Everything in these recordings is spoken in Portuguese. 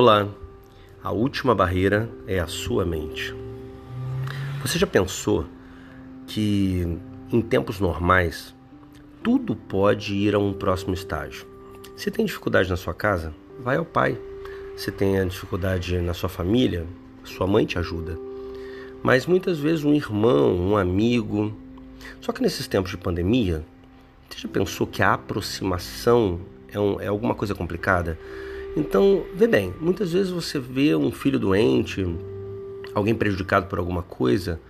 Olá, a última barreira é a sua mente. Você já pensou que em tempos normais tudo pode ir a um próximo estágio? Se tem dificuldade na sua casa, vai ao pai. Se tem dificuldade na sua família, sua mãe te ajuda. Mas muitas vezes um irmão, um amigo. Só que nesses tempos de pandemia, você já pensou que a aproximação é, um, é alguma coisa complicada? Então, vê bem, muitas vezes você vê um filho doente, alguém prejudicado por alguma coisa,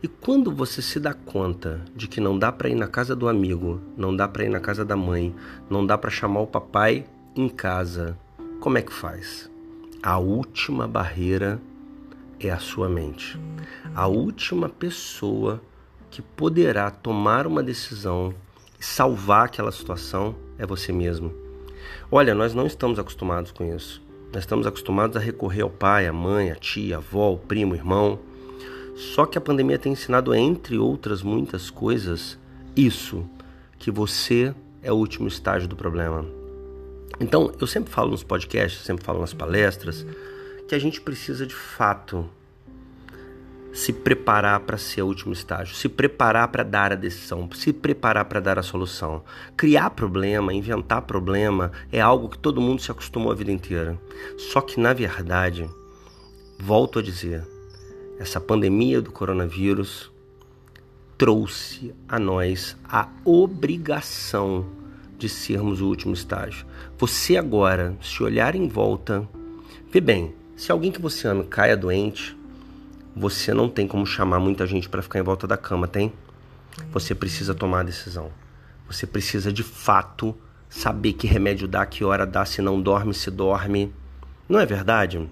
e quando você se dá conta de que não dá para ir na casa do amigo, não dá para ir na casa da mãe, não dá para chamar o papai em casa, como é que faz? A última barreira é a sua mente. A última pessoa que poderá tomar uma decisão e salvar aquela situação é você mesmo. Olha, nós não estamos acostumados com isso. Nós estamos acostumados a recorrer ao pai, à mãe, à tia, à avó, ao primo, ao irmão. Só que a pandemia tem ensinado, entre outras muitas coisas, isso, que você é o último estágio do problema. Então, eu sempre falo nos podcasts, sempre falo nas palestras, que a gente precisa de fato se preparar para ser o último estágio, se preparar para dar a decisão, se preparar para dar a solução. Criar problema, inventar problema é algo que todo mundo se acostumou a vida inteira. Só que na verdade, volto a dizer, essa pandemia do coronavírus trouxe a nós a obrigação de sermos o último estágio. Você agora, se olhar em volta, vê bem, se alguém que você ama caia doente, você não tem como chamar muita gente para ficar em volta da cama, tem? Você precisa tomar a decisão. Você precisa de fato saber que remédio dá, que hora dá, se não dorme, se dorme. Não é verdade?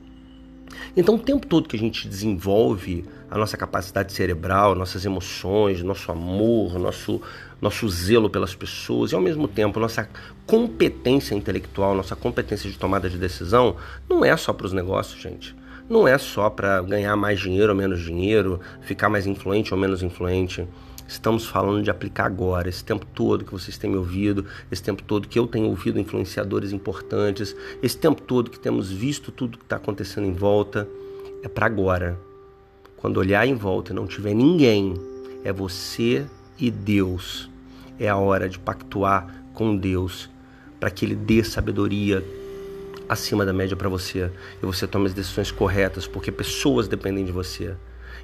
Então, o tempo todo que a gente desenvolve a nossa capacidade cerebral, nossas emoções, nosso amor, nosso, nosso zelo pelas pessoas e, ao mesmo tempo, nossa competência intelectual, nossa competência de tomada de decisão, não é só para os negócios, gente não é só para ganhar mais dinheiro ou menos dinheiro, ficar mais influente ou menos influente. Estamos falando de aplicar agora, esse tempo todo que vocês têm me ouvido, esse tempo todo que eu tenho ouvido influenciadores importantes, esse tempo todo que temos visto tudo que está acontecendo em volta, é para agora. Quando olhar em volta e não tiver ninguém, é você e Deus. É a hora de pactuar com Deus para que Ele dê sabedoria, acima da média para você e você tome as decisões corretas, porque pessoas dependem de você.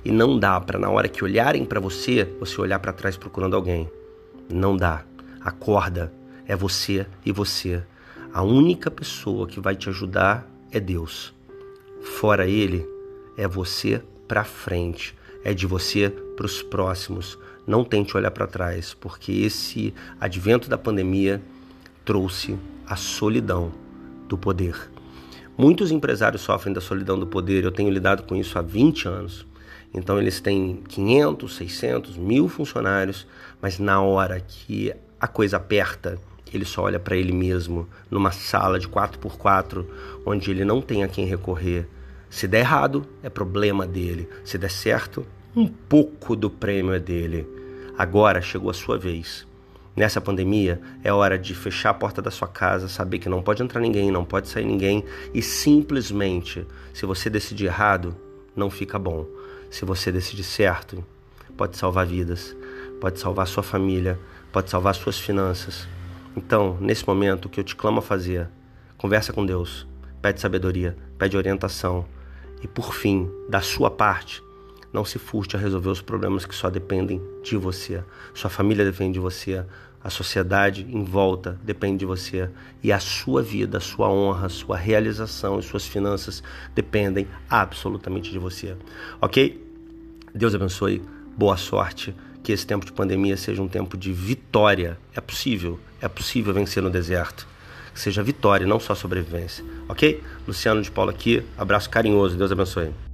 E não dá para na hora que olharem para você, você olhar para trás procurando alguém. Não dá. Acorda, é você e você. A única pessoa que vai te ajudar é Deus. Fora ele, é você para frente, é de você para os próximos. Não tente olhar para trás, porque esse advento da pandemia trouxe a solidão do poder. Muitos empresários sofrem da solidão do poder, eu tenho lidado com isso há 20 anos. Então eles têm 500, 600, mil funcionários, mas na hora que a coisa aperta, ele só olha para ele mesmo numa sala de 4x4, onde ele não tem a quem recorrer. Se der errado, é problema dele. Se der certo, um pouco do prêmio é dele. Agora chegou a sua vez. Nessa pandemia, é hora de fechar a porta da sua casa, saber que não pode entrar ninguém, não pode sair ninguém e simplesmente, se você decidir errado, não fica bom. Se você decidir certo, pode salvar vidas, pode salvar sua família, pode salvar suas finanças. Então, nesse momento, o que eu te clamo a fazer, conversa com Deus, pede sabedoria, pede orientação e, por fim, da sua parte, não se furte a resolver os problemas que só dependem de você. Sua família depende de você, a sociedade em volta depende de você e a sua vida, a sua honra, a sua realização e suas finanças dependem absolutamente de você. OK? Deus abençoe. Boa sorte. Que esse tempo de pandemia seja um tempo de vitória. É possível, é possível vencer no deserto. Que seja vitória, não só sobrevivência. OK? Luciano de Paulo aqui. Abraço carinhoso. Deus abençoe.